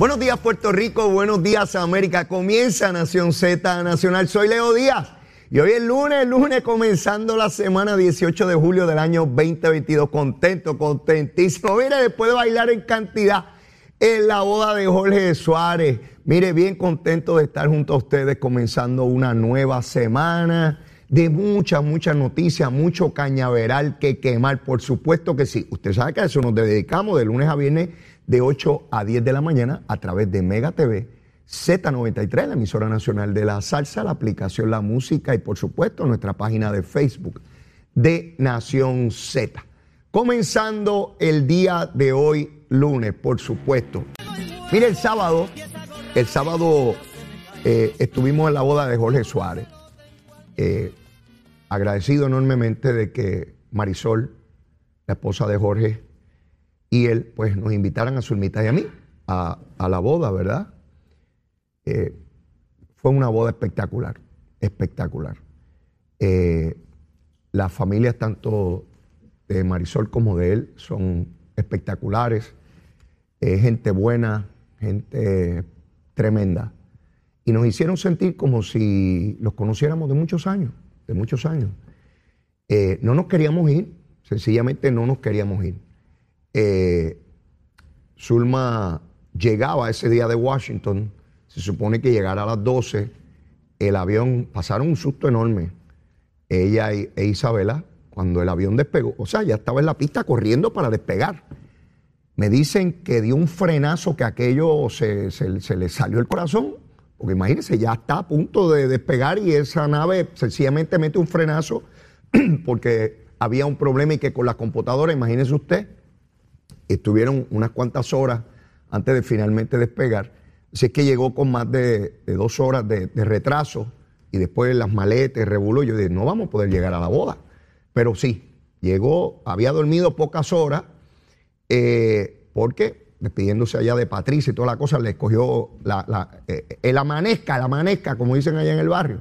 Buenos días Puerto Rico, buenos días América. Comienza Nación Z Nacional. Soy Leo Díaz y hoy es lunes, lunes comenzando la semana 18 de julio del año 2022. Contento, contentísimo. Mire, después de bailar en cantidad en la boda de Jorge Suárez. Mire, bien contento de estar junto a ustedes comenzando una nueva semana de muchas, muchas noticias, mucho cañaveral que quemar. Por supuesto que sí. Usted sabe que a eso nos dedicamos de lunes a viernes de 8 a 10 de la mañana a través de Mega TV, Z93, la emisora nacional de la salsa, la aplicación La Música y por supuesto nuestra página de Facebook de Nación Z. Comenzando el día de hoy, lunes, por supuesto. Mire, el sábado, el sábado eh, estuvimos en la boda de Jorge Suárez. Eh, agradecido enormemente de que Marisol, la esposa de Jorge, y él, pues nos invitaran a Zulmita y a mí a, la boda, ¿verdad? Eh, fue una boda espectacular, espectacular. Eh, las familias tanto de Marisol como de él son espectaculares, eh, gente buena, gente tremenda. Y nos hicieron sentir como si los conociéramos de muchos años, de muchos años. no nos queríamos ir, sencillamente no nos queríamos ir eh, Zulma llegaba ese día de Washington, se supone que llegara a las 12, el avión, pasaron un susto enorme, ella e Isabela, cuando el avión despegó, o sea, ya estaba en la pista corriendo para despegar. Me dicen que dio un frenazo que aquello se, se le salió el corazón, porque imagínense, ya está a punto de despegar y esa nave sencillamente mete un frenazo porque había un problema y que con la computadora, imagínese usted, estuvieron unas cuantas horas antes de finalmente despegar. Así es que llegó con más de, dos horas de, retraso y después las maletas, revolú. Yo dije, no vamos a poder llegar a la boda. Pero sí, llegó, había dormido pocas horas, eh, porque despidiéndose allá de Patricia y toda la cosa, le escogió la, eh, el amanezca, el amanezca, como dicen allá en el barrio.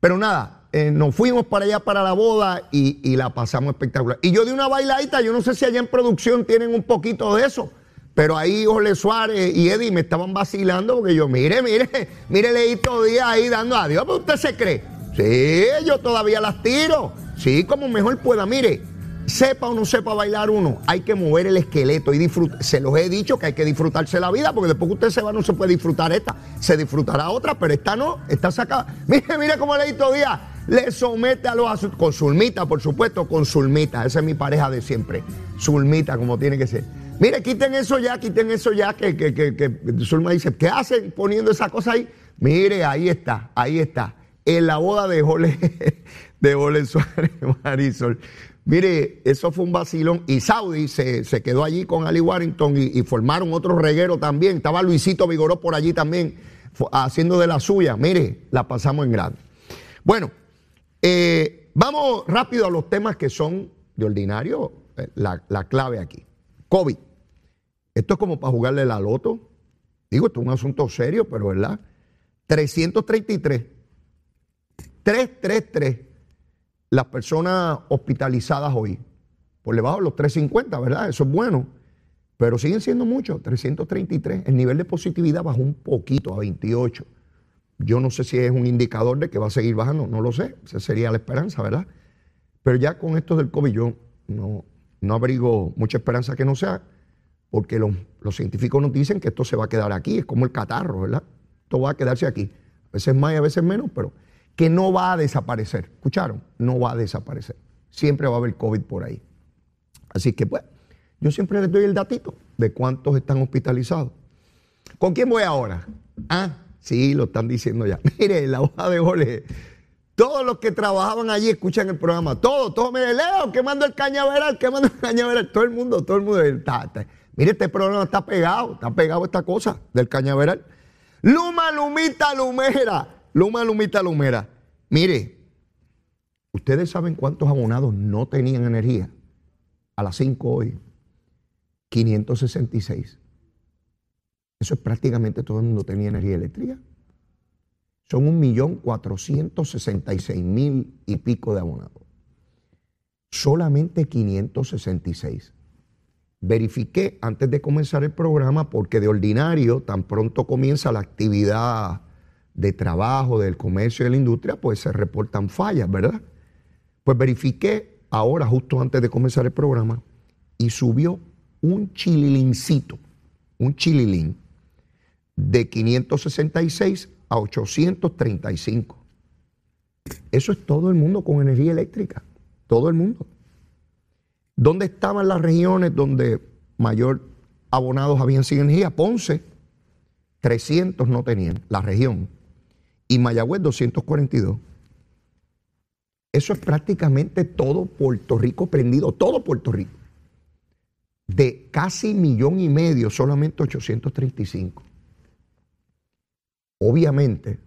Pero nada, eh, nos fuimos para allá para la boda y, la pasamos espectacular. Y yo di una bailadita, yo no sé si allá en producción tienen un poquito de eso, pero ahí Ole Suárez y Eddie me estaban vacilando porque yo, mire, mire, mire, leí todo día ahí dando adiós, pero usted se cree. Sí, yo todavía las tiro. Sí, como mejor pueda. Mire, sepa o no sepa bailar uno, hay que mover el esqueleto y disfrutar. Se los he dicho que hay que disfrutarse la vida, porque después que usted se va no se puede disfrutar esta. Se disfrutará otra, pero esta no, está sacada. Mire, mire cómo leí todo día le somete a los con Zulmita, por supuesto, con Zulmita. Esa es mi pareja de siempre. Zulmita, como tiene que ser. Mire, quiten eso ya, quiten eso ya, que, que, que, Zulma dice, ¿qué hacen poniendo esa cosa ahí? Mire, ahí está, ahí está. En la boda de Jole, de Suárez Marisol. Mire, eso fue un vacilón. Y Saudi se, quedó allí con Ali Warrington y, y, formaron otro reguero también. Estaba Luisito Vigoró por allí también, haciendo de la suya. Mire, la pasamos en grande. Bueno, eh, vamos rápido a los temas que son de ordinario, eh, la, clave aquí. COVID. Esto es como para jugarle la loto. Digo, esto es un asunto serio, pero ¿verdad? 333. 333 las personas hospitalizadas hoy. Por debajo de los 350, ¿verdad? Eso es bueno. Pero siguen siendo muchos, 333. El nivel de positividad bajó un poquito a 28. Yo no sé si es un indicador de que va a seguir bajando, no lo sé, esa sería la esperanza, ¿verdad? Pero ya con esto del COVID yo no, abrigo mucha esperanza que no sea, porque los, científicos nos dicen que esto se va a quedar aquí, es como el catarro, ¿verdad? Esto va a quedarse aquí, a veces más y a veces menos, pero que no va a desaparecer, ¿escucharon? No va a desaparecer, siempre va a haber COVID por ahí. Así que pues, yo siempre les doy el datito de cuántos están hospitalizados. ¿Con quién voy ahora? Ah, sí, lo están diciendo ya. Mire, la hoja de ole. Todos los que trabajaban allí escuchan el programa. Todos, todos. Mire, Leo, quemando el cañaveral, quemando el cañaveral. Todo el mundo, todo el mundo. Mire, este programa está pegado, está pegado esta cosa del cañaveral. Luma, lumita, lumera. Luma, lumita, lumera. Mire, ustedes saben cuántos abonados no tenían energía a las 5 hoy. 566. Eso es prácticamente todo el mundo tenía energía eléctrica. Son un millón cuatrocientos sesenta y seis mil y pico de abonados. Solamente 566. Verifiqué antes de comenzar el programa porque de ordinario, tan pronto comienza la actividad de trabajo, del comercio y de la industria, pues se reportan fallas, ¿verdad? Pues verifiqué ahora, justo antes de comenzar el programa, y subió un chililincito, un chililín, de 566 a 835. Eso es todo el mundo con energía eléctrica, todo el mundo. ¿Dónde estaban las regiones donde mayor abonados habían sin energía? Ponce, 300 no tenían, la región. Y Mayagüez, 242. Eso es prácticamente todo Puerto Rico prendido, todo Puerto Rico de casi millón y medio, solamente 835. Obviamente,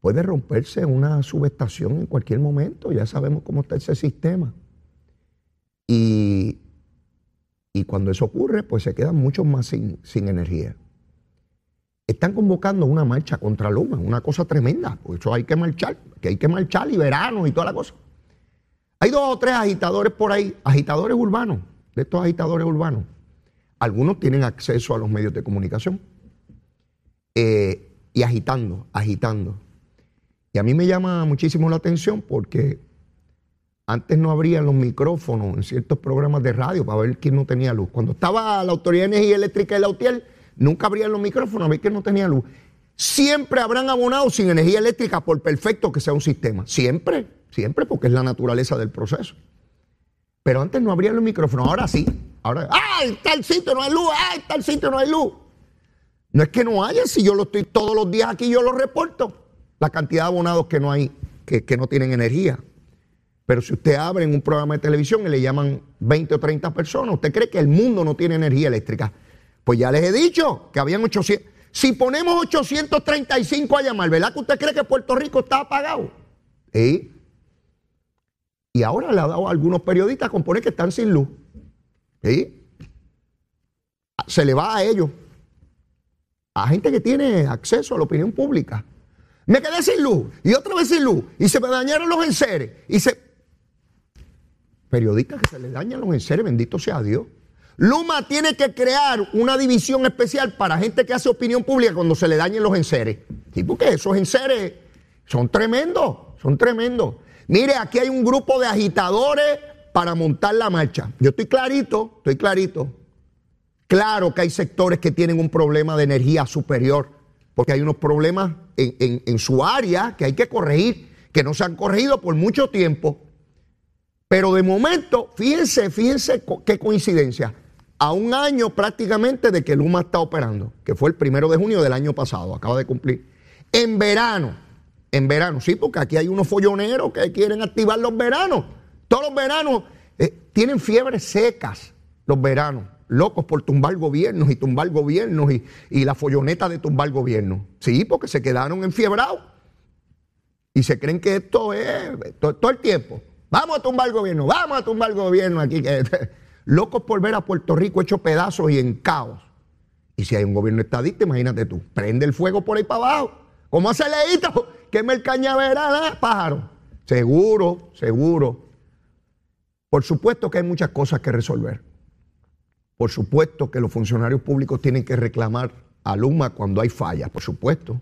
puede romperse una subestación en cualquier momento, ya sabemos cómo está ese sistema. Y, y cuando eso ocurre, pues se quedan muchos más sin, sin energía. Están convocando una marcha contra Luma, una cosa tremenda, por eso hay que marchar, que hay que marchar y verano y toda la cosa. Hay dos o tres agitadores por ahí, agitadores urbanos, de estos agitadores urbanos, algunos tienen acceso a los medios de comunicación eh, y agitando, agitando. Y a mí me llama muchísimo la atención porque antes no abrían los micrófonos en ciertos programas de radio para ver quién no tenía luz. Cuando estaba la Autoridad de Energía Eléctrica de la UTIEL, nunca abrían los micrófonos a ver quién no tenía luz. Siempre habrán abonado sin energía eléctrica por perfecto que sea un sistema. Siempre, siempre, porque es la naturaleza del proceso. Pero antes no abrían los micrófonos, ahora sí. Ahora, ¡ay, tal sitio no hay luz! ¡ay, tal sitio no hay luz! No es que no haya, si yo lo estoy todos los días aquí, yo lo reporto. La cantidad de abonados que no hay, que, que no tienen energía. Pero si usted abre un programa de televisión y le llaman 20 o 30 personas, ¿usted cree que el mundo no tiene energía eléctrica? Pues ya les he dicho que habían 800. Si ponemos 835 a llamar, ¿verdad que usted cree que Puerto Rico está apagado? Y ahora le ha dado a algunos periodistas a componer que están sin luz. ¿Sí? Se le va a ellos. A gente que tiene acceso a la opinión pública. Me quedé sin luz y otra vez sin luz y se me dañaron los enseres y se... Periodistas que se les dañan los enseres, bendito sea Dios. Luma tiene que crear una división especial para gente que hace opinión pública cuando se le dañen los enseres. ¿Sí? Porque esos enseres son tremendos, son tremendos. Mire, aquí hay un grupo de agitadores para montar la marcha. Yo estoy clarito, estoy clarito. Claro que hay sectores que tienen un problema de energía superior, porque hay unos problemas en, su área que hay que corregir, que no se han corregido por mucho tiempo. Pero de momento, fíjense, fíjense qué coincidencia. A un año prácticamente de que Luma está operando, que fue el primero de junio del año pasado, acaba de cumplir. En verano, en verano, sí, porque aquí hay unos folloneros que quieren activar los veranos. Todos los veranos eh, tienen fiebres secas, los veranos, locos por tumbar gobiernos y tumbar gobiernos y, y la folloneta de tumbar gobiernos. Sí, porque se quedaron enfiebrados y se creen que esto es todo, el tiempo. Vamos a tumbar gobierno, vamos a tumbar gobierno aquí. locos por ver a Puerto Rico hecho pedazos y en caos. Y si hay un gobierno estadista, imagínate tú, prende el fuego por ahí para abajo. ¿Cómo hace leíto? me el cañaveral, pájaro. Seguro, seguro. Por supuesto que hay muchas cosas que resolver. Por supuesto que los funcionarios públicos tienen que reclamar a Luma cuando hay fallas, por supuesto.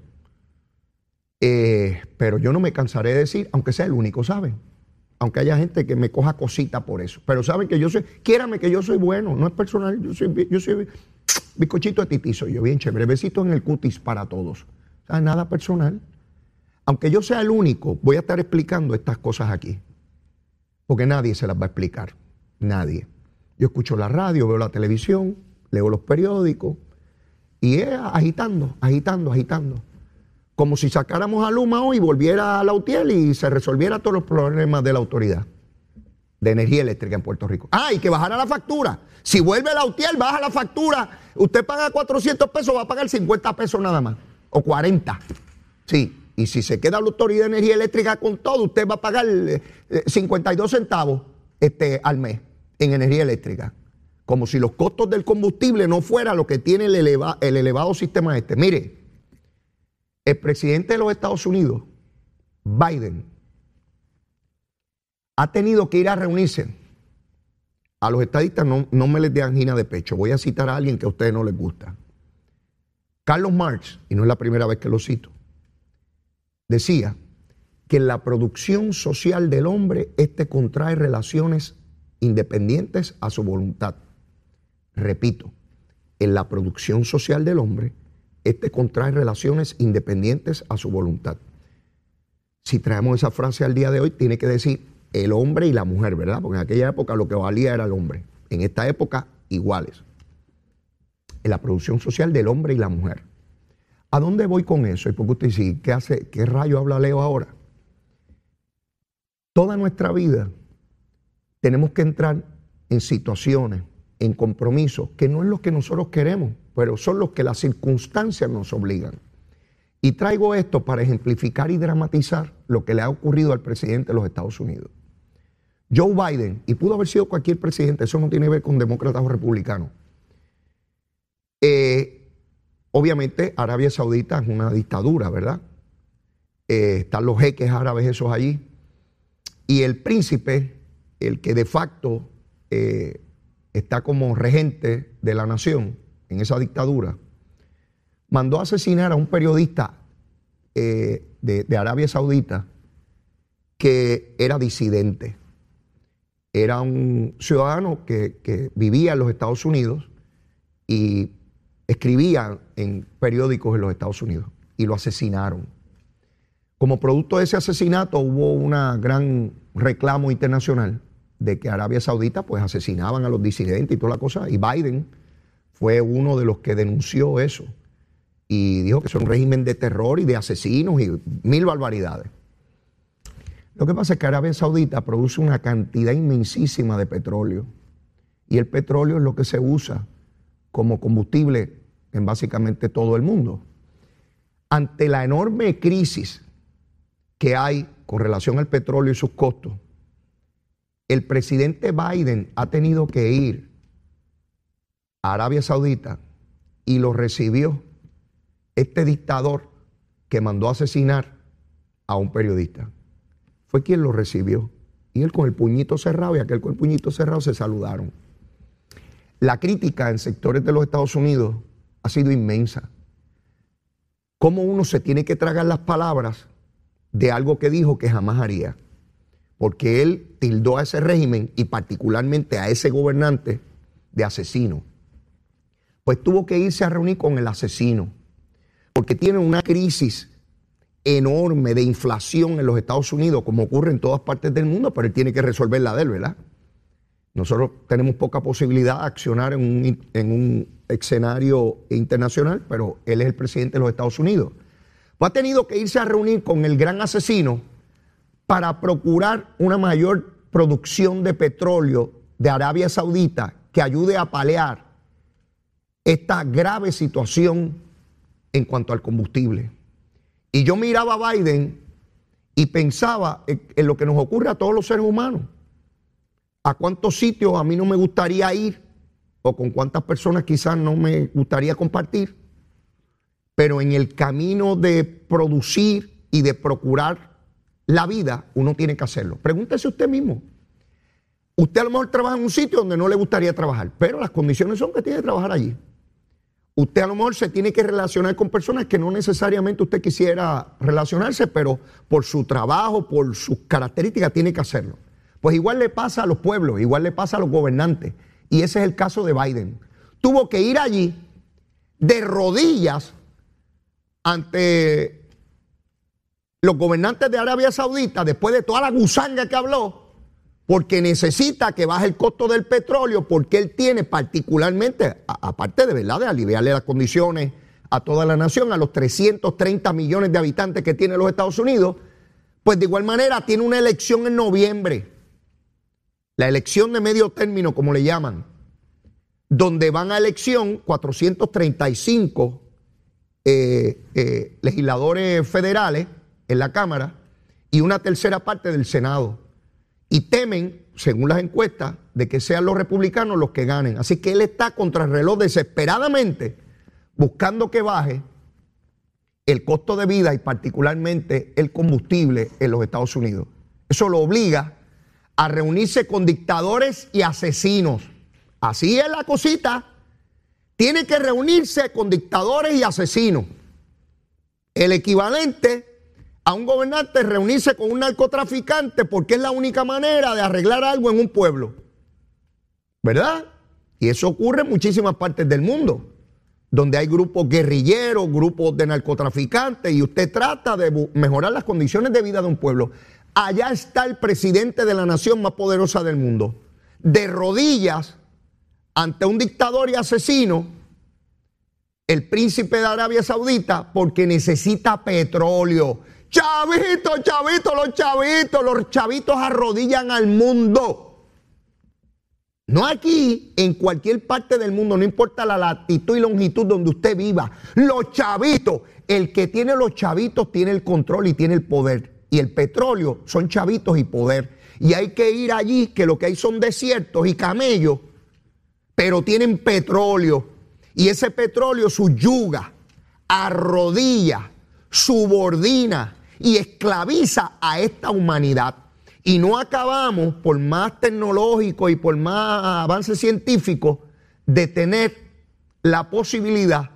Eh, pero yo no me cansaré de decir, aunque sea el único, ¿saben? Aunque haya gente que me coja cosita por eso. Pero saben que yo soy, quiérame que yo soy bueno, no es personal, yo soy, yo soy bizcochito de tití, soy yo bien chévere. Besitos en el cutis para todos. O nada personal. Aunque yo sea el único, voy a estar explicando estas cosas aquí. Porque nadie se las va a explicar. Nadie. Yo escucho la radio, veo la televisión, leo los periódicos Y es agitando, agitando, agitando. Como si sacáramos a Luma hoy y volviera a la UTIEL y se resolviera todos los problemas de la autoridad de energía eléctrica en Puerto Rico. Ah, y que bajara la factura. Si vuelve la UTIEL, baja la factura. Usted paga 400 pesos, va a pagar 50 pesos nada más. O 40. Sí. Y si se queda la Autoridad de Energía Eléctrica con todo, usted va a pagar 52 eh, centavos este, al mes en energía eléctrica. Como si los costos del combustible no fuera lo que tiene el, el elevado sistema este. Mire, el presidente de los Estados Unidos, Biden, ha tenido que ir a reunirse. A los estadistas no, no me les dé angina de pecho. Voy a citar a alguien que a ustedes no les gusta. Carlos Marx, y no es la primera vez que lo cito, decía que la producción social del hombre, este contrae relaciones independientes a su voluntad. Repito, en la producción social del hombre, este contrae relaciones independientes a su voluntad. Si traemos esa frase al día de hoy, tiene que decir el hombre y la mujer, ¿verdad? Porque en aquella época lo que valía era el hombre. En esta época, iguales. En la producción social del hombre y la mujer. ¿A dónde voy con eso? Y porque usted dice, ¿qué hace? ¿Qué rayo habla Leo ahora? Toda nuestra vida tenemos que entrar en situaciones, en compromisos, que no es lo que nosotros queremos, pero son los que las circunstancias nos obligan. Y traigo esto para ejemplificar y dramatizar lo que le ha ocurrido al presidente de los Estados Unidos. Joe Biden, y pudo haber sido cualquier presidente, eso no tiene que ver con demócratas o republicanos, eh, Obviamente Arabia Saudita es una dictadura, ¿verdad? Eh, están los jeques árabes esos allí. Y el príncipe, el que de facto eh, está como regente de la nación en esa dictadura, mandó a asesinar a un periodista eh, de, Arabia Saudita que era disidente. Era un ciudadano que, que vivía en los Estados Unidos y escribía en periódicos en los Estados Unidos y lo asesinaron. Como producto de ese asesinato hubo un gran reclamo internacional de que Arabia Saudita pues asesinaban a los disidentes y toda la cosa y Biden fue uno de los que denunció eso y dijo que es un régimen de terror y de asesinos y mil barbaridades. Lo que pasa es que Arabia Saudita produce una cantidad inmensísima de petróleo y el petróleo es lo que se usa como combustible en básicamente todo el mundo. Ante la enorme crisis que hay con relación al petróleo y sus costos, el presidente Biden ha tenido que ir a Arabia Saudita y lo recibió este dictador que mandó asesinar a un periodista. Fue quien lo recibió. Y él con el puñito cerrado y aquel con el puñito cerrado se saludaron. La crítica en sectores de los Estados Unidos ha sido inmensa. Cómo uno se tiene que tragar las palabras de algo que dijo que jamás haría. Porque él tildó a ese régimen y particularmente a ese gobernante de asesino. Pues tuvo que irse a reunir con el asesino. Porque tiene una crisis enorme de inflación en los Estados Unidos, como ocurre en todas partes del mundo, pero él tiene que resolverla de él, ¿verdad? Nosotros tenemos poca posibilidad de accionar en un, escenario internacional, pero él es el presidente de los Estados Unidos. Pues ha tenido que irse a reunir con el gran asesino para procurar una mayor producción de petróleo de Arabia Saudita que ayude a paliar esta grave situación en cuanto al combustible. Y yo miraba a Biden y pensaba en lo que nos ocurre a todos los seres humanos. A cuántos sitios a mí no me gustaría ir o con cuántas personas quizás no me gustaría compartir, pero en el camino de producir y de procurar la vida, uno tiene que hacerlo. Pregúntese usted mismo. Usted a lo mejor trabaja en un sitio donde no le gustaría trabajar, pero las condiciones son que tiene que trabajar allí. Usted a lo mejor se tiene que relacionar con personas que no necesariamente usted quisiera relacionarse, pero por su trabajo, por sus características, tiene que hacerlo. Pues igual le pasa a los pueblos, igual le pasa a los gobernantes. Y ese es el caso de Biden. Tuvo que ir allí de rodillas ante los gobernantes de Arabia Saudita, después de toda la gusanga que habló, porque necesita que baje el costo del petróleo, porque él tiene particularmente, aparte de verdad, de aliviarle las condiciones a toda la nación, a los 330 millones de habitantes que tiene los Estados Unidos, pues de igual manera tiene una elección en noviembre, la elección de medio término, como le llaman, donde van a elección 435 eh, eh, legisladores federales en la Cámara y una tercera parte del Senado. Y temen, según las encuestas, de que sean los republicanos los que ganen. Así que él está contra el reloj desesperadamente buscando que baje el costo de vida y particularmente el combustible en los Estados Unidos. Eso lo obliga a reunirse con dictadores y asesinos. Así es la cosita. Tiene que reunirse con dictadores y asesinos. El equivalente a un gobernante reunirse con un narcotraficante porque es la única manera de arreglar algo en un pueblo. ¿Verdad? Y eso ocurre en muchísimas partes del mundo donde hay grupos guerrilleros, grupos de narcotraficantes, y usted trata de mejorar las condiciones de vida de un pueblo. Allá está el presidente de la nación más poderosa del mundo, de rodillas ante un dictador y asesino, el príncipe de Arabia Saudita, porque necesita petróleo. Chavitos, chavitos, los chavitos, los chavitos arrodillan al mundo. No aquí, en cualquier parte del mundo, no importa la latitud y longitud donde usted viva. Los chavitos, el que tiene los chavitos tiene el control y tiene el poder. Y el petróleo son chavitos y poder. Y hay que ir allí, que lo que hay son desiertos y camellos, pero tienen petróleo. Y ese petróleo subyuga, arrodilla, subordina y esclaviza a esta humanidad. Y no acabamos, por más tecnológico y por más avance científico, de tener la posibilidad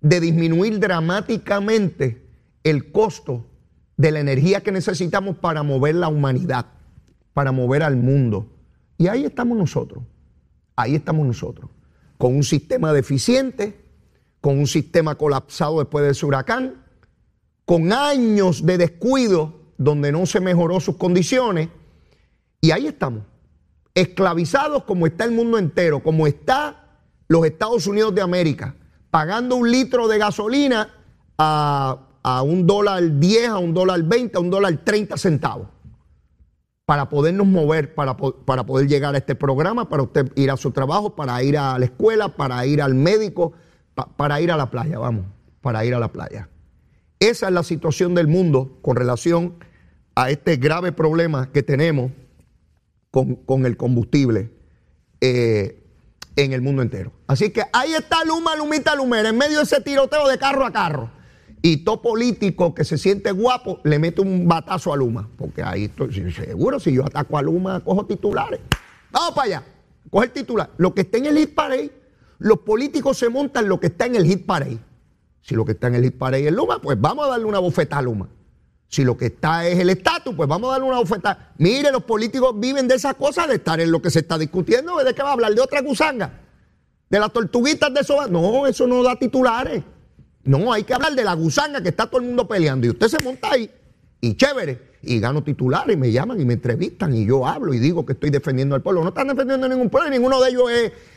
de disminuir dramáticamente el costo de la energía que necesitamos para mover la humanidad, para mover al mundo. Y ahí estamos nosotros, ahí estamos nosotros, con un sistema deficiente, con un sistema colapsado después del huracán, con años de descuido donde no se mejoró sus condiciones. Y ahí estamos, esclavizados como está el mundo entero, como está los Estados Unidos de América, pagando un litro de gasolina a, un dólar 10, a un dólar 20, a un dólar 30 centavos para podernos mover, para, para, poder llegar a este programa, para usted ir a su trabajo, para ir a la escuela, para ir al médico, para ir a la playa, vamos, para ir a la playa. Esa es la situación del mundo con relación a este grave problema que tenemos con, el combustible eh, en el mundo entero. Así que ahí está Luma, Lumita, Lumera, en medio de ese tiroteo de carro a carro. Y todo político que se siente guapo le mete un batazo a Luma. Porque ahí estoy seguro, si yo ataco a Luma, cojo titulares. Vamos para allá, coge el titular. Lo que está en el hit parade, los políticos se montan lo que está en el hit parade. Si lo que está en el hit parade es Luma, pues vamos a darle una bofeta a Luma. Si lo que está es el estatus, pues vamos a darle una bofeta. Mire, los políticos viven de esas cosas, de estar en lo que se está discutiendo. ¿De qué va a hablar? ¿De otra gusanga? ¿De las tortuguitas de eso? No, eso no da titulares. No, hay que hablar de la gusanga que está todo el mundo peleando. Y usted se monta ahí, y chévere, y gano titulares, y me llaman y me entrevistan, y yo hablo y digo que estoy defendiendo al pueblo. No están defendiendo a ningún pueblo, ninguno de ellos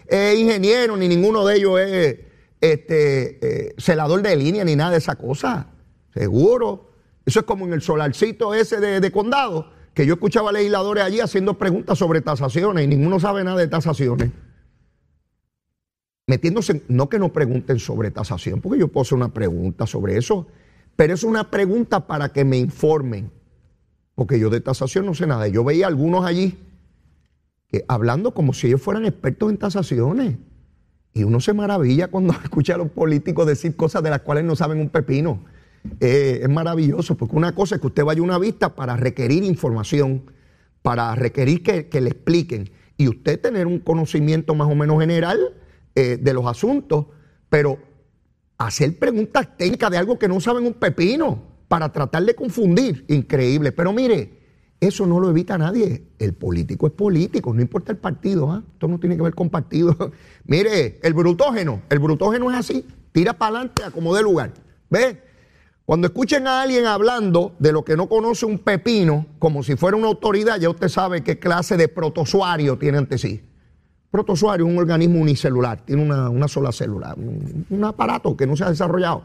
es ingeniero, ni ninguno de ellos es este, eh, celador de línea ni nada de esa cosa. Seguro. Eso es como en el solarcito ese de, condado, que yo escuchaba legisladores allí haciendo preguntas sobre tasaciones y ninguno sabe nada de tasaciones. Metiéndose, no que no pregunten sobre tasación, porque yo puedo hacer una pregunta sobre eso, pero es una pregunta para que me informen, porque yo de tasación no sé nada. Yo veía algunos allí que hablando como si ellos fueran expertos en tasaciones. Y uno se maravilla cuando escucha a los políticos decir cosas de las cuales no saben un pepino. Eh, es maravilloso, porque una cosa es que usted vaya a una vista para requerir información, para requerir que, le expliquen, y usted tener un conocimiento más o menos general eh, de los asuntos, pero hacer preguntas técnicas de algo que no saben un pepino para tratar de confundir, increíble. Pero mire, eso no lo evita nadie. El político es político, no importa el partido. ¿ah? Esto no tiene que ver con partido. Mire, el brutógeno, el brutógeno es así. Tira para adelante a como lugar. ¿Ve? Cuando escuchen a alguien hablando de lo que no conoce un pepino, como si fuera una autoridad, ya usted sabe qué clase de protozoario tiene ante sí. Protozoario es un organismo unicelular, tiene una, sola célula, un, aparato que no se ha desarrollado.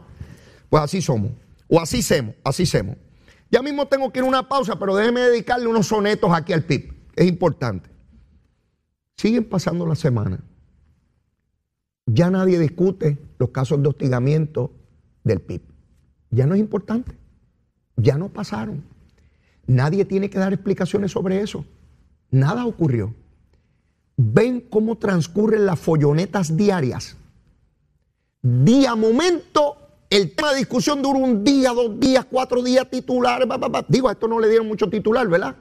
Pues así somos, o así somos, así somos. Ya mismo tengo que ir a una pausa, pero déjeme dedicarle unos sonetos aquí al PIB, es importante. Siguen pasando las semanas. Ya nadie discute los casos de hostigamiento del PIB ya no es importante. Ya no pasaron. Nadie tiene que dar explicaciones sobre eso. Nada ocurrió. Ven cómo transcurren las follonetas diarias. Día momento, el tema de discusión dura un día, dos días, cuatro días titulares. Digo, a esto no le dieron mucho titular, ¿verdad?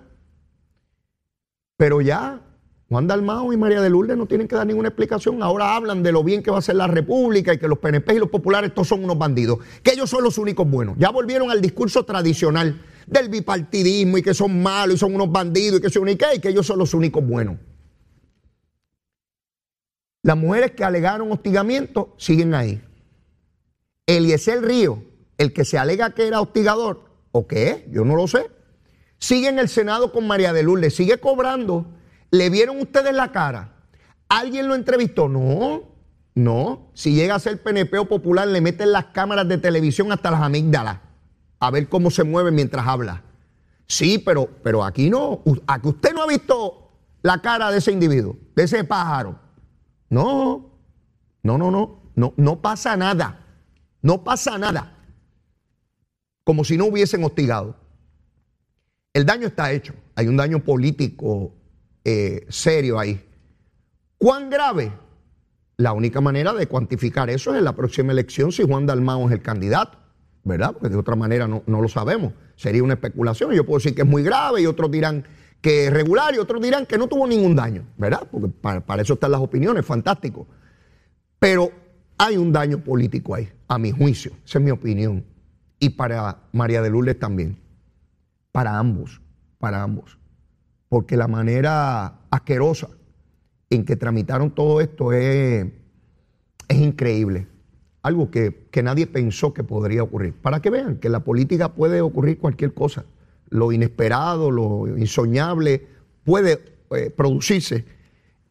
Pero ya Juan Dalmao y María de Lourdes no tienen que dar ninguna explicación. Ahora hablan de lo bien que va a ser la República y que los PNP y los populares todos son unos bandidos. Que ellos son los únicos buenos. Ya volvieron al discurso tradicional del bipartidismo y que son malos y son unos bandidos y que son y que, y que ellos son los únicos buenos. Las mujeres que alegaron hostigamiento siguen ahí. Eliezer Río, el que se alega que era hostigador, ¿o qué? Yo no lo sé. Sigue en el Senado con María de Lourdes, sigue cobrando ¿Le vieron ustedes la cara? ¿Alguien lo entrevistó? No, no. Si llega a ser PNP o popular, le meten las cámaras de televisión hasta las amígdalas a ver cómo se mueve mientras habla. Sí, pero, pero aquí no. Aquí usted no ha visto la cara de ese individuo, de ese pájaro. No, no, no. No, no pasa nada. No pasa nada. Como si no hubiesen hostigado. El daño está hecho. Hay un daño político eh, serio ahí. ¿Cuán grave? La única manera de cuantificar eso es en la próxima elección si Juan Dalmao es el candidato, ¿verdad? Porque de otra manera no, lo sabemos. Sería una especulación. Yo puedo decir que es muy grave y otros dirán que es regular y otros dirán que no tuvo ningún daño, ¿verdad? Porque para, para eso están las opiniones, fantástico. Pero hay un daño político ahí, a mi juicio, esa es mi opinión. Y para María de Lourdes también. Para ambos, para ambos porque la manera asquerosa en que tramitaron todo esto es, es increíble. Algo que, nadie pensó que podría ocurrir. Para que vean que la política puede ocurrir cualquier cosa. Lo inesperado, lo insoñable puede eh, producirse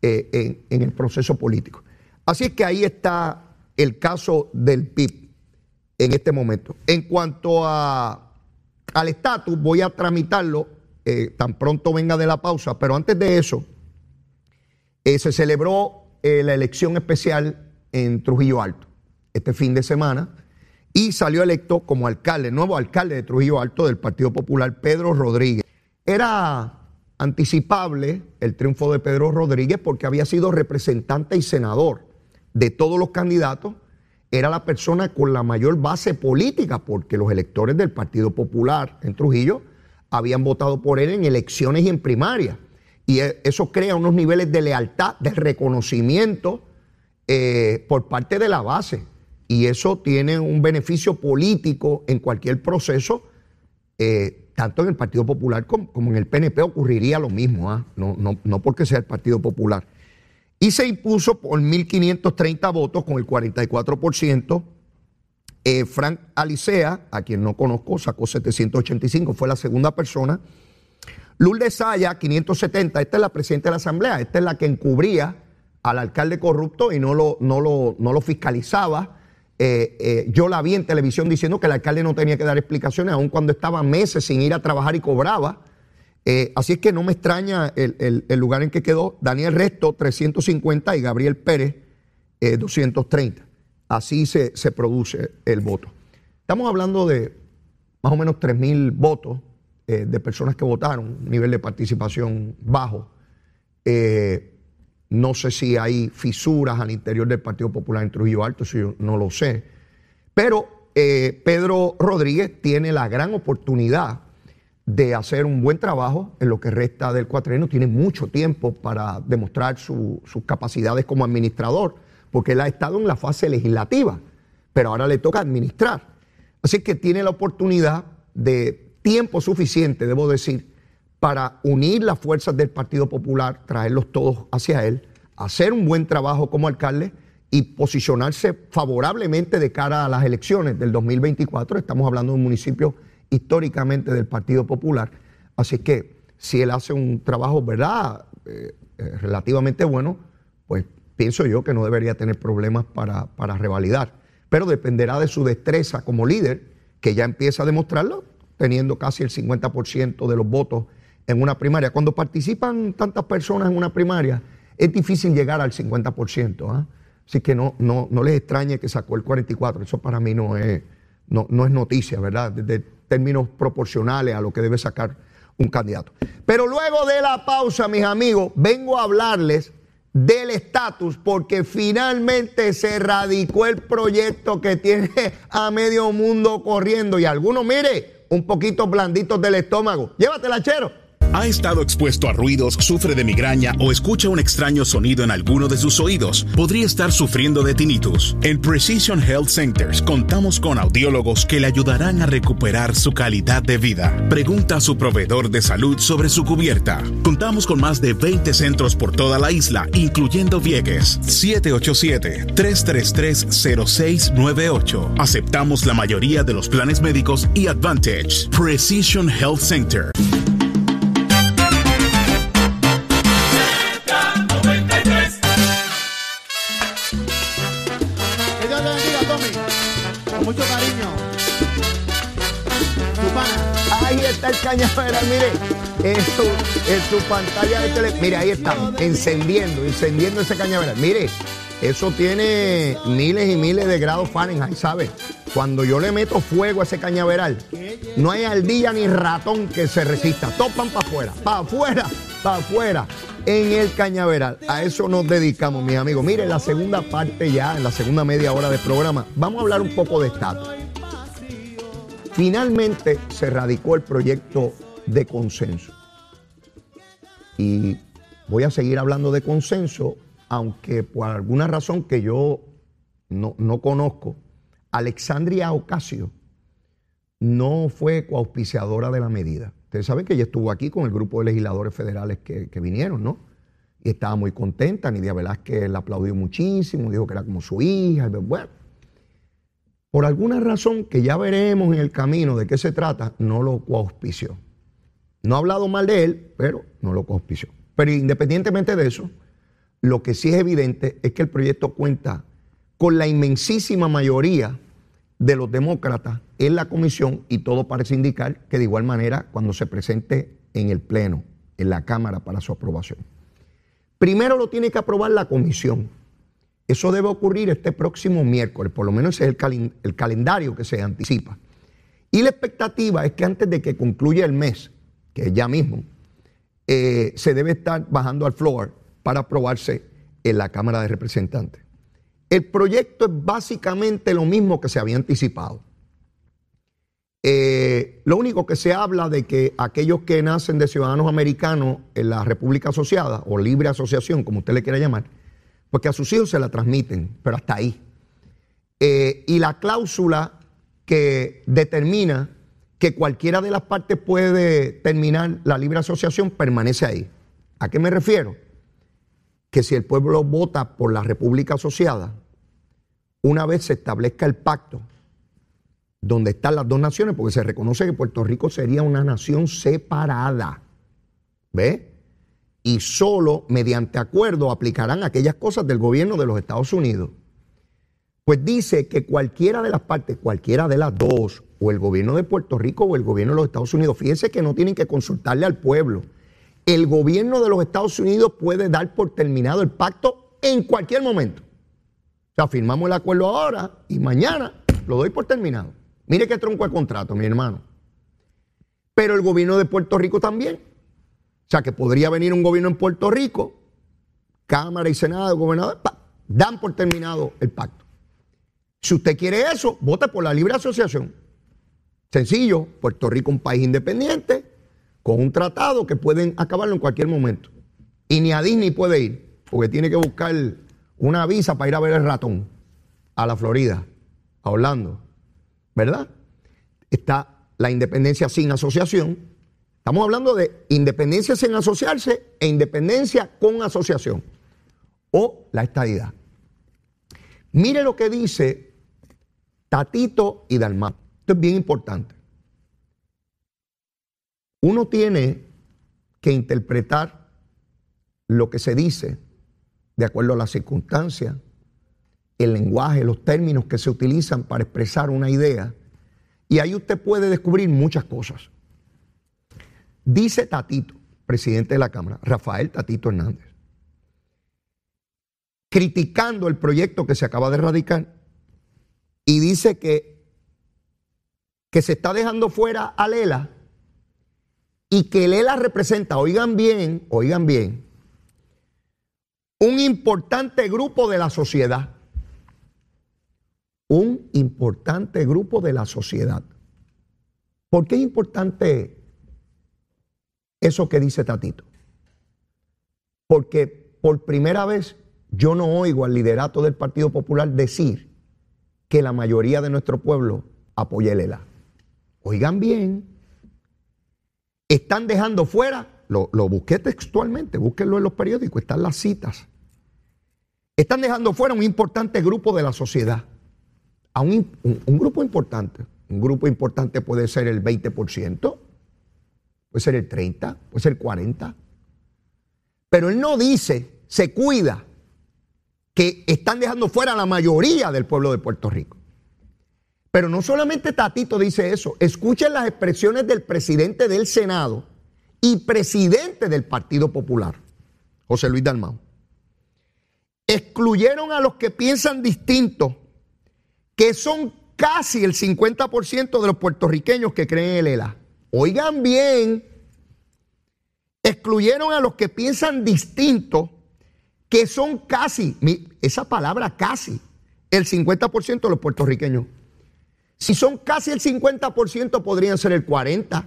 eh, en, en, el proceso político. Así es que ahí está el caso del PIB en este momento. En cuanto a, al estatus, voy a tramitarlo eh, tan pronto venga de la pausa, pero antes de eso, eh, se celebró eh, la elección especial en Trujillo Alto este fin de semana y salió electo como alcalde, nuevo alcalde de Trujillo Alto del Partido Popular, Pedro Rodríguez. Era anticipable el triunfo de Pedro Rodríguez porque había sido representante y senador de todos los candidatos, era la persona con la mayor base política porque los electores del Partido Popular en Trujillo habían votado por él en elecciones y en primarias. Y e, eso crea unos niveles de lealtad, de reconocimiento eh, por parte de la base. Y eso tiene un beneficio político en cualquier proceso, eh, tanto en el Partido Popular como, en el PNP ocurriría lo mismo, ¿ah? no, no, no porque sea el Partido Popular. Y se impuso por 1.530 votos con el 44% eh, Frank Alicea, a quien no conozco, sacó 785, fue la segunda persona. Lourdes Saya, 570, esta es la presidenta de la Asamblea, esta es la que encubría al alcalde corrupto y no lo, no lo, no lo fiscalizaba. Eh, eh, yo la vi en televisión diciendo que el alcalde no tenía que dar explicaciones, aun cuando estaba meses sin ir a trabajar y cobraba. Así es que no me extraña el, el, lugar en que quedó Daniel Resto, 350, y Gabriel Pérez, 230. Así se, produce el voto. Estamos hablando de más o menos 3.000 votos eh, de personas que votaron, nivel de participación bajo. Eh, no sé si hay fisuras al interior del Partido Popular en Trujillo Alto, si yo no lo sé. Pero eh, Pedro Rodríguez tiene la gran oportunidad de hacer un buen trabajo en lo que resta del cuatreno. Tiene mucho tiempo para demostrar sus capacidades como administrador porque él ha estado en la fase legislativa, pero ahora le toca administrar. Así que tiene la oportunidad de tiempo suficiente, debo decir, para unir las fuerzas del Partido Popular, traerlos todos hacia él, hacer un buen trabajo como alcalde y posicionarse favorablemente de cara a las elecciones del 2024. Estamos hablando de un municipio históricamente del Partido Popular. Así que si él hace un trabajo, ¿verdad?, eh, eh, relativamente bueno, pues pienso yo que no debería tener problemas para, para revalidar. Pero dependerá de su destreza como líder, que ya empieza a demostrarlo, teniendo casi el 50% de los votos en una primaria. Cuando participan tantas personas en una primaria, es difícil llegar al 50%. ¿ah? Así que no, no, no les extrañe que sacó el 44%. Eso para mí no es, no, no es noticia, ¿verdad? Términos proporcionales a lo que debe sacar un candidato. Pero luego de la pausa, mis amigos, vengo a hablarles del estatus porque finalmente se radicó el proyecto que tiene a medio mundo corriendo y algunos, mire, un poquito blanditos del estómago. Llévatela, chero. ¿Ha estado expuesto a ruidos, sufre de migraña o escucha un extraño sonido en alguno de sus oídos? Podría estar sufriendo de tinnitus. En Precision Health Centers contamos con audiólogos que le ayudarán a recuperar su calidad de vida. Pregunta a su proveedor de salud sobre su cubierta. Contamos con más de 20 centros por toda la isla, incluyendo Vieques. 787-333-0698. Aceptamos la mayoría de los planes médicos y Advantage. Precision Health Center. El cañaveral, mire, en su, en su pantalla de tele. Mire, ahí está, encendiendo, encendiendo ese cañaveral. Mire, eso tiene miles y miles de grados Fahrenheit, ¿sabe? Cuando yo le meto fuego a ese cañaveral, no hay ardilla ni ratón que se resista. Topan para afuera, para afuera, para afuera, en el cañaveral. A eso nos dedicamos, mis amigos. Mire, la segunda parte ya, en la segunda media hora del programa, vamos a hablar un poco de estatus. Finalmente se radicó el proyecto de consenso. Y voy a seguir hablando de consenso, aunque por alguna razón que yo no, conozco, Alexandria Ocasio no fue coauspiciadora de la medida. Ustedes saben que ella estuvo aquí con el grupo de legisladores federales que, que vinieron, ¿no? Y estaba muy contenta, Nidia Velázquez la aplaudió muchísimo, dijo que era como su hija, bueno por alguna razón que ya veremos en el camino de qué se trata, no lo coauspició. No ha hablado mal de él, pero no lo coauspició. Pero independientemente de eso, lo que sí es evidente es que el proyecto cuenta con la inmensísima mayoría de los demócratas en la comisión y todo parece indicar que de igual manera cuando se presente en el Pleno, en la Cámara para su aprobación. Primero lo tiene que aprobar la comisión eso debe ocurrir este próximo miércoles, por lo menos ese es el, calendario que se anticipa. Y la expectativa es que antes de que concluya el mes, que es ya mismo, eh, se debe estar bajando al floor para aprobarse en la Cámara de Representantes. El proyecto es básicamente lo mismo que se había anticipado. Eh, lo único que se habla de que aquellos que nacen de ciudadanos americanos en la República Asociada o Libre Asociación, como usted le quiera llamar, porque a sus hijos se la transmiten, pero hasta ahí. Eh, y la cláusula que determina que cualquiera de las partes puede terminar la libre asociación permanece ahí. ¿A qué me refiero? Que si el pueblo vota por la República Asociada, una vez se establezca el pacto donde están las dos naciones, porque se reconoce que Puerto Rico sería una nación separada. ¿Ve? Y solo mediante acuerdo aplicarán aquellas cosas del gobierno de los Estados Unidos. Pues dice que cualquiera de las partes, cualquiera de las dos, o el gobierno de Puerto Rico o el gobierno de los Estados Unidos, fíjense que no tienen que consultarle al pueblo. El gobierno de los Estados Unidos puede dar por terminado el pacto en cualquier momento. O sea, firmamos el acuerdo ahora y mañana lo doy por terminado. Mire qué tronco el contrato, mi hermano. Pero el gobierno de Puerto Rico también. O sea que podría venir un gobierno en Puerto Rico, Cámara y Senado, gobernador, dan por terminado el pacto. Si usted quiere eso, vote por la libre asociación. Sencillo, Puerto Rico un país independiente, con un tratado que pueden acabarlo en cualquier momento. Y ni a Disney puede ir, porque tiene que buscar una visa para ir a ver el ratón a la Florida, a Orlando. ¿Verdad? Está la independencia sin asociación, Estamos hablando de independencia sin asociarse e independencia con asociación o la estadidad. Mire lo que dice Tatito y Dalmán. Esto es bien importante. Uno tiene que interpretar lo que se dice de acuerdo a las circunstancias, el lenguaje, los términos que se utilizan para expresar una idea. Y ahí usted puede descubrir muchas cosas. Dice Tatito, presidente de la Cámara, Rafael Tatito Hernández, criticando el proyecto que se acaba de radicar y dice que, que se está dejando fuera a Lela y que Lela representa, oigan bien, oigan bien, un importante grupo de la sociedad. Un importante grupo de la sociedad. ¿Por qué es importante eso que dice Tatito? Porque por primera vez yo no oigo al liderato del Partido Popular decir que la mayoría de nuestro pueblo apoya el ELA. Oigan bien, están dejando fuera, lo, lo busqué textualmente, búsquenlo en los periódicos, están las citas. Están dejando fuera un importante grupo de la sociedad. A un, un grupo importante. Un grupo importante puede ser el 20%, puede ser el 30%, puede ser el 40%. Pero él no dice, se cuida que están dejando fuera a la mayoría del pueblo de Puerto Rico. Pero no solamente Tatito dice eso, escuchen las expresiones del presidente del Senado y presidente del Partido Popular, José Luis Dalmau. Excluyeron a los que piensan distinto, que son casi el 50% de los puertorriqueños que creen en el ELA. Oigan bien, excluyeron a los que piensan distinto que son casi, esa palabra casi, el 50% de los puertorriqueños. Si son casi el 50%, podrían ser el 40,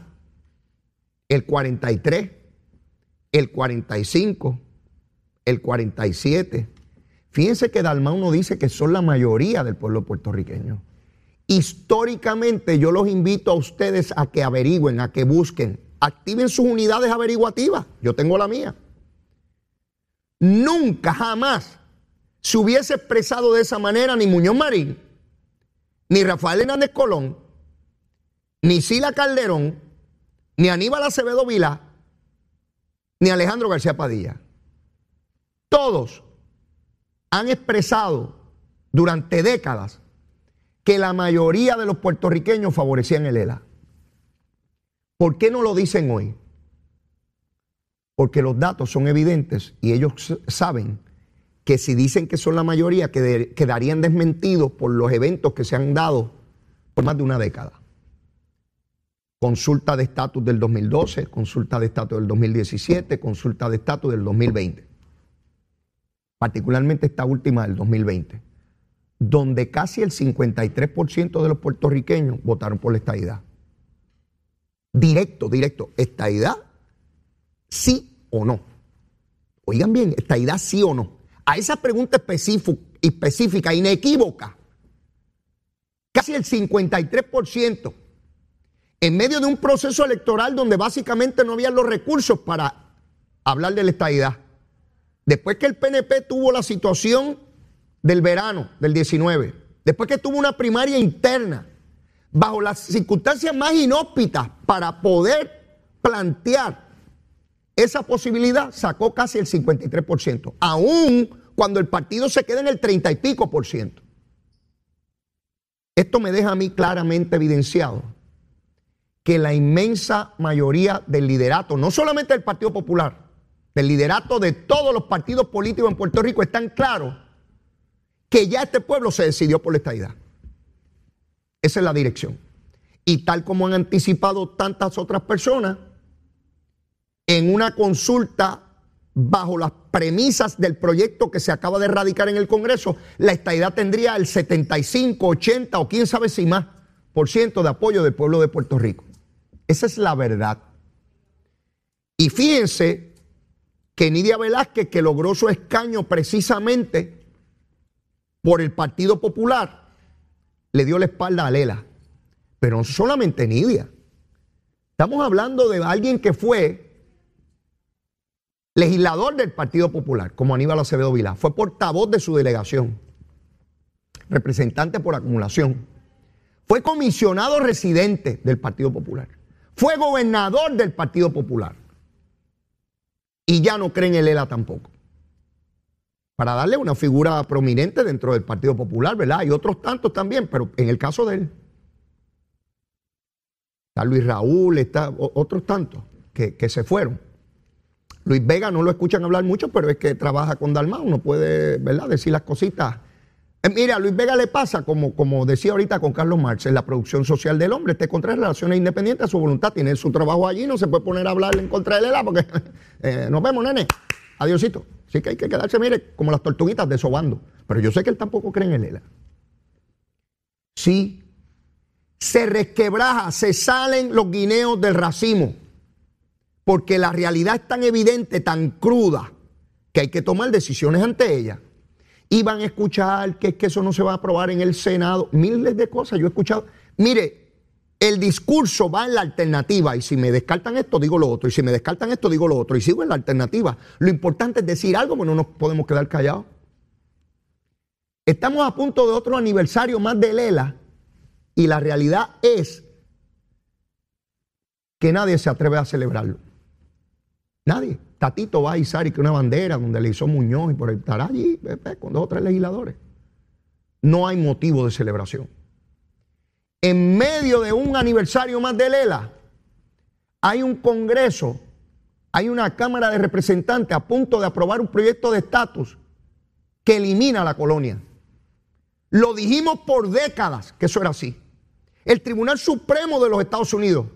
el 43, el 45, el 47. Fíjense que Dalmau no dice que son la mayoría del pueblo puertorriqueño. Históricamente yo los invito a ustedes a que averigüen, a que busquen, activen sus unidades averiguativas. Yo tengo la mía nunca, jamás se hubiese expresado de esa manera ni Muñoz Marín, ni Rafael Hernández Colón, ni Sila Calderón, ni Aníbal Acevedo Vila, ni Alejandro García Padilla. Todos han expresado durante décadas que la mayoría de los puertorriqueños favorecían el ELA. ¿Por qué no lo dicen hoy? porque los datos son evidentes y ellos saben que si dicen que son la mayoría, quedarían desmentidos por los eventos que se han dado por más de una década. Consulta de estatus del 2012, consulta de estatus del 2017, consulta de estatus del 2020. Particularmente esta última del 2020, donde casi el 53% de los puertorriqueños votaron por la estadidad. Directo, directo. Estadidad sí o no. Oigan bien, idea sí o no. A esa pregunta específica, inequívoca, casi el 53%, en medio de un proceso electoral donde básicamente no había los recursos para hablar de la estadidad. Después que el PNP tuvo la situación del verano del 19, después que tuvo una primaria interna, bajo las circunstancias más inhóspitas para poder plantear esa posibilidad sacó casi el 53%, aún cuando el partido se queda en el 30 y pico por ciento. Esto me deja a mí claramente evidenciado que la inmensa mayoría del liderato, no solamente del Partido Popular, del liderato de todos los partidos políticos en Puerto Rico, están claros que ya este pueblo se decidió por la estadidad. Esa es la dirección. Y tal como han anticipado tantas otras personas, en una consulta bajo las premisas del proyecto que se acaba de erradicar en el Congreso, la estadidad tendría el 75, 80 o quién sabe si más por ciento de apoyo del pueblo de Puerto Rico. Esa es la verdad. Y fíjense que Nidia Velázquez, que logró su escaño precisamente por el Partido Popular, le dio la espalda a Lela. Pero no solamente Nidia. Estamos hablando de alguien que fue legislador del Partido Popular, como Aníbal Acevedo Vilá, fue portavoz de su delegación. representante por acumulación. Fue comisionado residente del Partido Popular. Fue gobernador del Partido Popular. Y ya no cree en el ELA tampoco. Para darle una figura prominente dentro del Partido Popular, ¿verdad? Hay otros tantos también, pero en el caso de él. Está Luis Raúl, está otros tantos que, que se fueron. Luis Vega no lo escuchan hablar mucho, pero es que trabaja con Dalmau, uno puede, ¿verdad?, decir las cositas. Eh, mira, a Luis Vega le pasa, como, como decía ahorita con Carlos Marx, en la producción social del hombre, este contra relaciones independientes a su voluntad, tiene su trabajo allí, no se puede poner a hablar en contra de él, porque eh, nos vemos, nene. Adiosito. Así que hay que quedarse, mire, como las tortuguitas desobando. Pero yo sé que él tampoco cree en el ELA. Sí, se resquebraja, se salen los guineos del racimo porque la realidad es tan evidente, tan cruda, que hay que tomar decisiones ante ella. Y van a escuchar que, que eso no se va a aprobar en el Senado, miles de cosas. Yo he escuchado, mire, el discurso va en la alternativa y si me descartan esto, digo lo otro, y si me descartan esto, digo lo otro, y sigo en la alternativa. Lo importante es decir algo, porque no nos podemos quedar callados. Estamos a punto de otro aniversario más de Lela y la realidad es que nadie se atreve a celebrarlo. Nadie. Tatito va a izar y que una bandera donde le hizo Muñoz y por ahí estará allí con dos o tres legisladores. No hay motivo de celebración. En medio de un aniversario más de Lela, hay un congreso, hay una Cámara de Representantes a punto de aprobar un proyecto de estatus que elimina la colonia. Lo dijimos por décadas que eso era así. El Tribunal Supremo de los Estados Unidos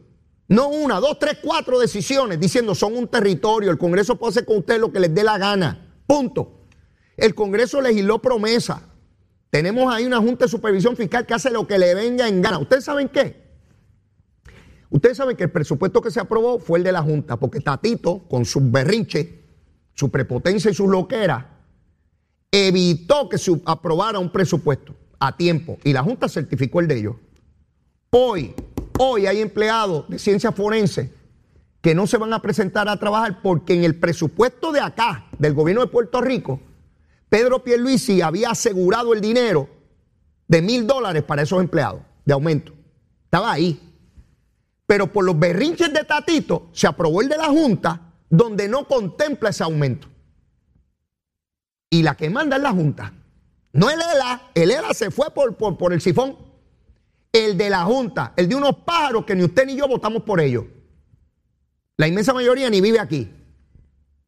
no una, dos, tres, cuatro decisiones diciendo son un territorio, el Congreso puede hacer con usted lo que les dé la gana. Punto. El Congreso legisló promesa. Tenemos ahí una Junta de Supervisión Fiscal que hace lo que le venga en gana. ¿Ustedes saben qué? Ustedes saben que el presupuesto que se aprobó fue el de la Junta, porque Tatito, con su berrinche, su prepotencia y su loquera, evitó que se aprobara un presupuesto a tiempo y la Junta certificó el de ellos. Hoy, Hoy hay empleados de ciencia forense que no se van a presentar a trabajar porque en el presupuesto de acá, del gobierno de Puerto Rico, Pedro Pierluisi había asegurado el dinero de mil dólares para esos empleados de aumento. Estaba ahí. Pero por los berrinches de Tatito se aprobó el de la Junta donde no contempla ese aumento. Y la que manda es la Junta. No el ELA. El ELA se fue por, por, por el sifón el de la Junta, el de unos pájaros que ni usted ni yo votamos por ellos. La inmensa mayoría ni vive aquí.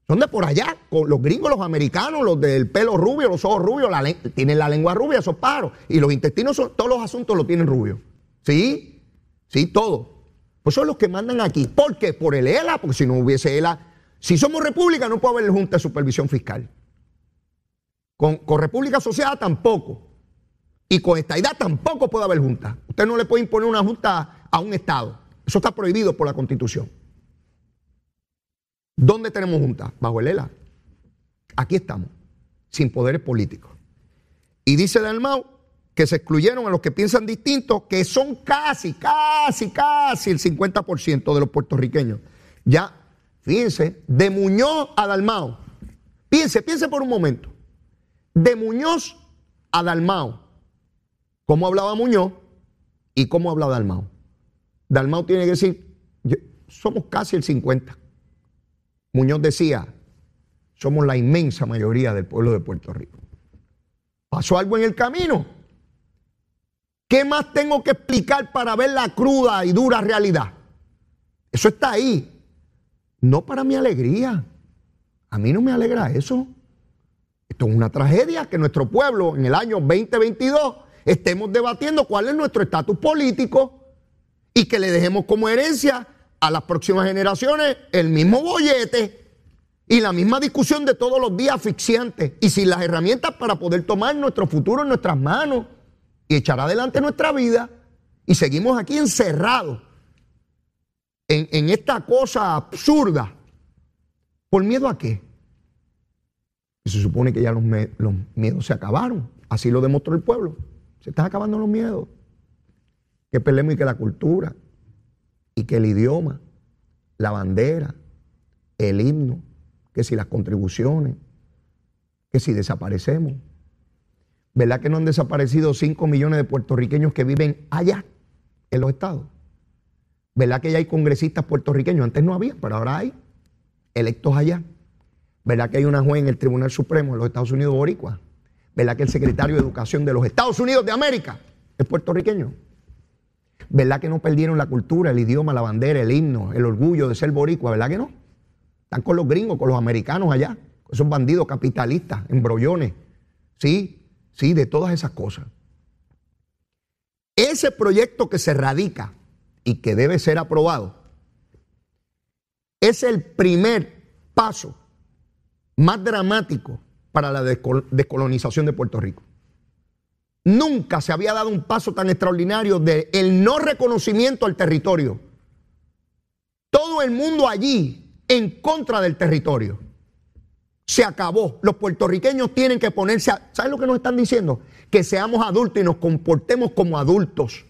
Son de por allá, los gringos, los americanos, los del pelo rubio, los ojos rubios, tienen la lengua rubia esos pájaros. Y los intestinos, todos los asuntos los tienen rubios. ¿Sí? Sí, todo. Pues son los que mandan aquí. ¿Por qué? Por el ELA, porque si no hubiese ELA, si somos república no puede haber Junta de Supervisión Fiscal. Con, con República Asociada tampoco. Y con esta idea tampoco puede haber junta. Usted no le puede imponer una junta a un Estado. Eso está prohibido por la Constitución. ¿Dónde tenemos junta? Bajo el ELA. Aquí estamos, sin poderes políticos. Y dice Dalmau que se excluyeron a los que piensan distinto, que son casi, casi, casi el 50% de los puertorriqueños. Ya, fíjense, de Muñoz a Dalmau. Piense, piense por un momento. De Muñoz a Dalmau cómo hablaba Muñoz y cómo habla Dalmao. Dalmao tiene que decir, somos casi el 50. Muñoz decía, somos la inmensa mayoría del pueblo de Puerto Rico. ¿Pasó algo en el camino? ¿Qué más tengo que explicar para ver la cruda y dura realidad? Eso está ahí. No para mi alegría. A mí no me alegra eso. Esto es una tragedia que nuestro pueblo en el año 2022 estemos debatiendo cuál es nuestro estatus político y que le dejemos como herencia a las próximas generaciones el mismo bollete y la misma discusión de todos los días asfixiantes y sin las herramientas para poder tomar nuestro futuro en nuestras manos y echar adelante nuestra vida y seguimos aquí encerrados en, esta cosa absurda. ¿Por miedo a qué? se supone que ya los, los miedos se acabaron. Así lo demostró el pueblo. Se están acabando los miedos. Que peleemos y que la cultura, y que el idioma, la bandera, el himno, que si las contribuciones, que si desaparecemos. ¿Verdad que no han desaparecido 5 millones de puertorriqueños que viven allá, en los estados? ¿Verdad que ya hay congresistas puertorriqueños? Antes no había, pero ahora hay electos allá. ¿Verdad que hay una juez en el Tribunal Supremo de los Estados Unidos boricua? ¿Verdad que el secretario de Educación de los Estados Unidos de América es puertorriqueño? ¿Verdad que no perdieron la cultura, el idioma, la bandera, el himno, el orgullo de ser boricua? ¿Verdad que no? Están con los gringos, con los americanos allá, esos bandidos capitalistas, embrollones. Sí, sí, de todas esas cosas. Ese proyecto que se radica y que debe ser aprobado es el primer paso más dramático para la descolonización de Puerto Rico. Nunca se había dado un paso tan extraordinario de el no reconocimiento al territorio. Todo el mundo allí en contra del territorio. Se acabó. Los puertorriqueños tienen que ponerse a, ¿Saben lo que nos están diciendo? Que seamos adultos y nos comportemos como adultos.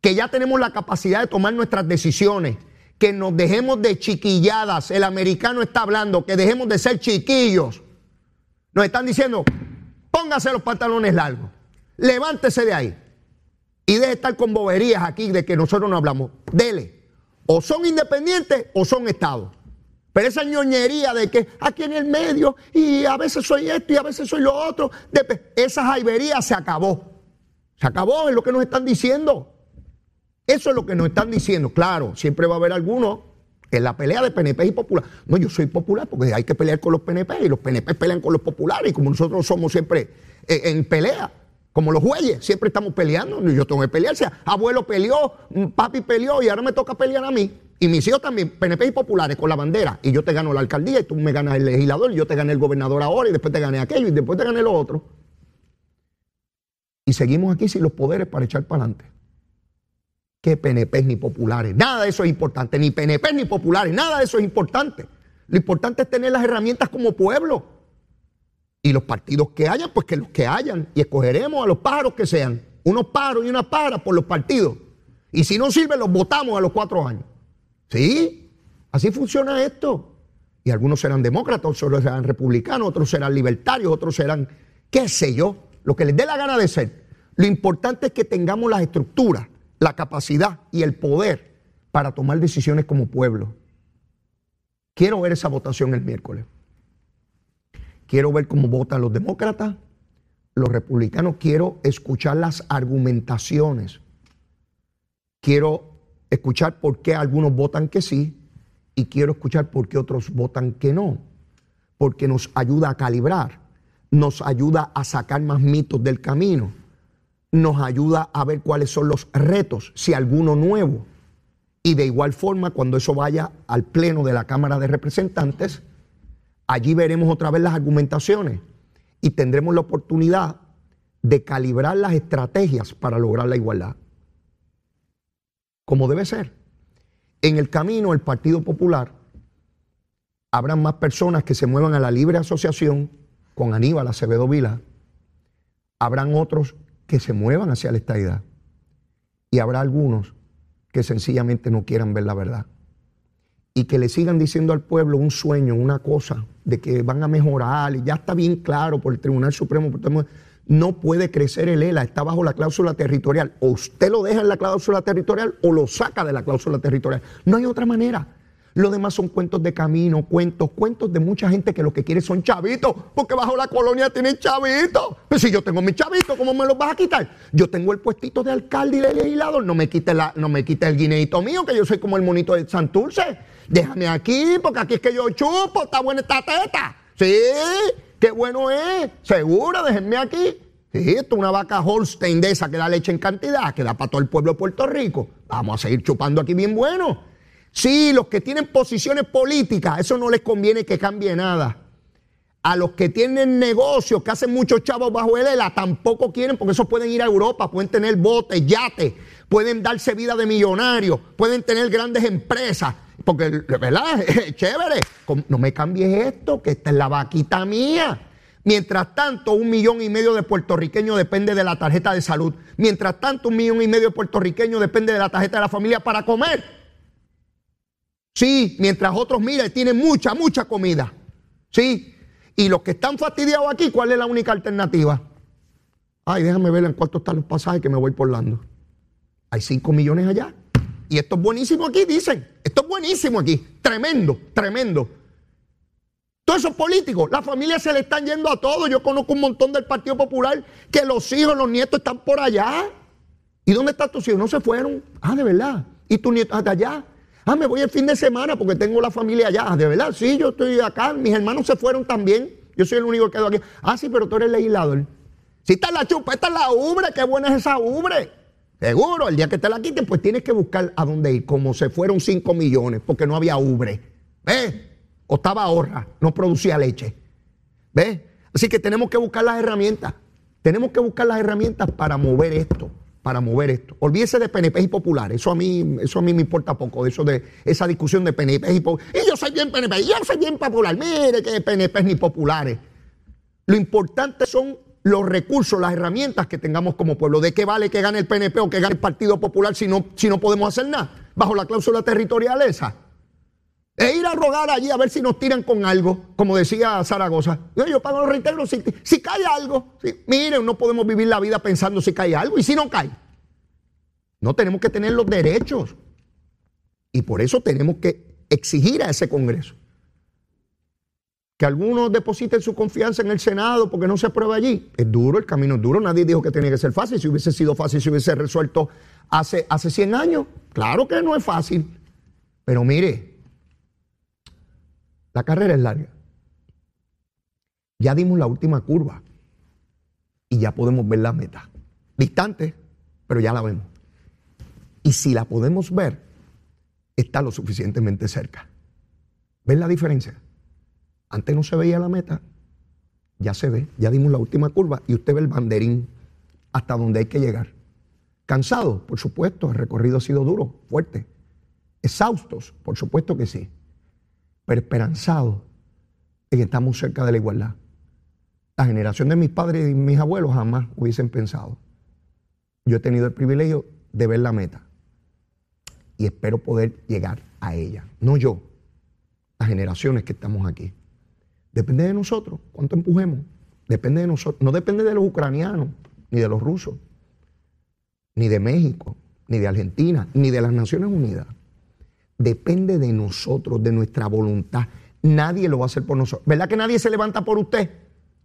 Que ya tenemos la capacidad de tomar nuestras decisiones. Que nos dejemos de chiquilladas. El americano está hablando, que dejemos de ser chiquillos. Nos están diciendo, póngase los pantalones largos. Levántese de ahí. Y deje de estar con boberías aquí de que nosotros no hablamos. Dele. O son independientes o son estados. Pero esa ñoñería de que aquí en el medio y a veces soy esto y a veces soy lo otro, esa jaibería se acabó. Se acabó, es lo que nos están diciendo. Eso es lo que nos están diciendo. Claro, siempre va a haber algunos en la pelea de PNP y popular. No, yo soy popular porque hay que pelear con los PNP y los PNP pelean con los populares y como nosotros somos siempre eh, en pelea. Como los jueyes, siempre estamos peleando. Yo tengo que pelear. Sea, abuelo peleó, mm, papi peleó y ahora me toca pelear a mí. Y mis hijos también, PNP y populares con la bandera. Y yo te gano la alcaldía y tú me ganas el legislador. Y yo te gané el gobernador ahora y después te gané aquello y después te gané lo otro. Y seguimos aquí sin los poderes para echar para adelante. Que PNP ni populares. Nada de eso es importante. Ni PNP ni populares. Nada de eso es importante. Lo importante es tener las herramientas como pueblo. Y los partidos que hayan, pues que los que hayan. Y escogeremos a los pájaros que sean. Unos pájaros y unas pájaras por los partidos. Y si no sirve, los votamos a los cuatro años. ¿Sí? Así funciona esto. Y algunos serán demócratas, otros serán republicanos, otros serán libertarios, otros serán, qué sé yo, lo que les dé la gana de ser. Lo importante es que tengamos las estructuras, la capacidad y el poder para tomar decisiones como pueblo. Quiero ver esa votación el miércoles. Quiero ver cómo votan los demócratas, los republicanos. Quiero escuchar las argumentaciones. Quiero escuchar por qué algunos votan que sí y quiero escuchar por qué otros votan que no. Porque nos ayuda a calibrar, nos ayuda a sacar más mitos del camino, nos ayuda a ver cuáles son los retos, si alguno nuevo. Y de igual forma, cuando eso vaya al pleno de la Cámara de Representantes, Allí veremos otra vez las argumentaciones y tendremos la oportunidad de calibrar las estrategias para lograr la igualdad. Como debe ser. En el camino, el Partido Popular, habrán más personas que se muevan a la libre asociación con Aníbal Acevedo Vila. Habrán otros que se muevan hacia la estadidad. Y habrá algunos que sencillamente no quieran ver la verdad y que le sigan diciendo al pueblo un sueño, una cosa, de que van a mejorar, y ya está bien claro por el Tribunal Supremo, no puede crecer el ELA, está bajo la cláusula territorial. O usted lo deja en la cláusula territorial o lo saca de la cláusula territorial. No hay otra manera. Lo demás son cuentos de camino, cuentos, cuentos de mucha gente que lo que quiere son chavitos, porque bajo la colonia tienen chavitos. Pero si yo tengo mis chavitos, ¿cómo me los vas a quitar? Yo tengo el puestito de alcalde y de legislador, no me quite, la, no me quite el guineito mío, que yo soy como el monito de Santurce. Déjame aquí, porque aquí es que yo chupo, está buena esta teta. Sí, qué bueno es, seguro, déjenme aquí. Sí, esto es una vaca Holstein de esa que da leche en cantidad, que da para todo el pueblo de Puerto Rico. Vamos a seguir chupando aquí bien bueno. Sí, los que tienen posiciones políticas, eso no les conviene que cambie nada. A los que tienen negocios, que hacen muchos chavos bajo el ELA, tampoco quieren, porque esos pueden ir a Europa, pueden tener botes, yates, pueden darse vida de millonarios, pueden tener grandes empresas. Porque, ¿verdad? Chévere. No me cambies esto, que esta es la vaquita mía. Mientras tanto, un millón y medio de puertorriqueños depende de la tarjeta de salud. Mientras tanto, un millón y medio de puertorriqueños depende de la tarjeta de la familia para comer. Sí, mientras otros, mira, tienen mucha, mucha comida. Sí. Y los que están fastidiados aquí, ¿cuál es la única alternativa? Ay, déjame ver en cuánto están los pasajes que me voy por Lando. Hay 5 millones allá. Y esto es buenísimo aquí, dicen. Esto es buenísimo aquí. Tremendo, tremendo. Todos esos políticos, las familias se le están yendo a todos. Yo conozco un montón del Partido Popular que los hijos, los nietos están por allá. ¿Y dónde están tus hijos? No se fueron. Ah, de verdad. ¿Y tus nietos hasta allá? Ah, me voy el fin de semana porque tengo la familia allá. Ah, de verdad, sí, yo estoy acá. Mis hermanos se fueron también. Yo soy el único que quedo aquí. Ah, sí, pero tú eres legislador. Si está la chupa, esta es la ubre, qué buena es esa ubre. Seguro, el día que te la quiten, pues tienes que buscar a dónde ir, como se fueron 5 millones, porque no había ubre. ¿Ves? o estaba ahorra, no producía leche. ¿Ves? Así que tenemos que buscar las herramientas. Tenemos que buscar las herramientas para mover esto, para mover esto. Olvídese de PNP y populares. Eso a mí, eso a mí me importa poco, eso de esa discusión de PNP y populares. Y yo soy bien PNP, yo soy bien popular. Mire que PNP ni populares. Lo importante son los recursos, las herramientas que tengamos como pueblo. ¿De qué vale que gane el PNP o que gane el Partido Popular si no, si no podemos hacer nada? Bajo la cláusula territorial esa. E ir a rogar allí a ver si nos tiran con algo, como decía Zaragoza. Yo, pago los reintegros si, si cae algo. miren, no podemos vivir la vida pensando si cae algo y si no cae. No tenemos que tener los derechos. Y por eso tenemos que exigir a ese Congreso que algunos depositen su confianza en el Senado porque no se aprueba allí. Es duro, el camino es duro. Nadie dijo que tenía que ser fácil. Si hubiese sido fácil, si hubiese resuelto hace, hace 100 años. Claro que no es fácil. Pero mire, la carrera es larga. Ya dimos la última curva y ya podemos ver la meta. Distante, pero ya la vemos. Y si la podemos ver, está lo suficientemente cerca. ¿Ven la diferencia? Antes no se veía la meta, ya se ve, ya dimos la última curva y usted ve el banderín hasta donde hay que llegar. Cansados, por supuesto, el recorrido ha sido duro, fuerte. Exhaustos, por supuesto que sí pero esperanzado en que estamos cerca de la igualdad. La generación de mis padres y mis abuelos jamás hubiesen pensado. Yo he tenido el privilegio de ver la meta y espero poder llegar a ella. No yo, las generaciones que estamos aquí. Depende de nosotros, cuánto empujemos. Depende de nosotros. No depende de los ucranianos, ni de los rusos, ni de México, ni de Argentina, ni de las Naciones Unidas depende de nosotros, de nuestra voluntad. Nadie lo va a hacer por nosotros. ¿Verdad que nadie se levanta por usted?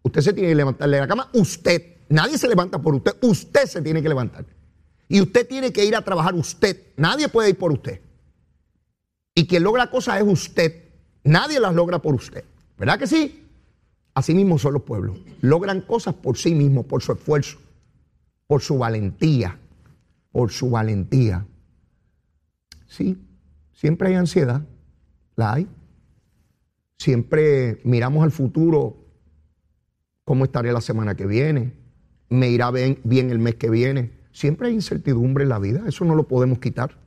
Usted se tiene que levantar de la cama. Usted. Nadie se levanta por usted. Usted se tiene que levantar. Y usted tiene que ir a trabajar usted. Nadie puede ir por usted. Y quien logra cosas es usted. Nadie las logra por usted. ¿Verdad que sí? Así mismo son los pueblos. Logran cosas por sí mismos, por su esfuerzo, por su valentía, por su valentía. Sí, Siempre hay ansiedad, la hay. Siempre miramos al futuro, cómo estaré la semana que viene, me irá bien, bien el mes que viene. Siempre hay incertidumbre en la vida, eso no lo podemos quitar.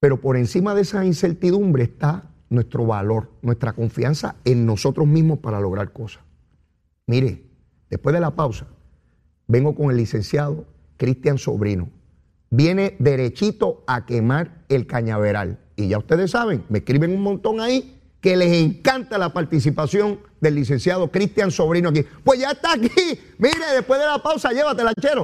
Pero por encima de esa incertidumbre está nuestro valor, nuestra confianza en nosotros mismos para lograr cosas. Mire, después de la pausa, vengo con el licenciado Cristian Sobrino viene derechito a quemar el cañaveral. Y ya ustedes saben, me escriben un montón ahí que les encanta la participación del licenciado Cristian Sobrino aquí. Pues ya está aquí. Mire, después de la pausa, llévatela, chero.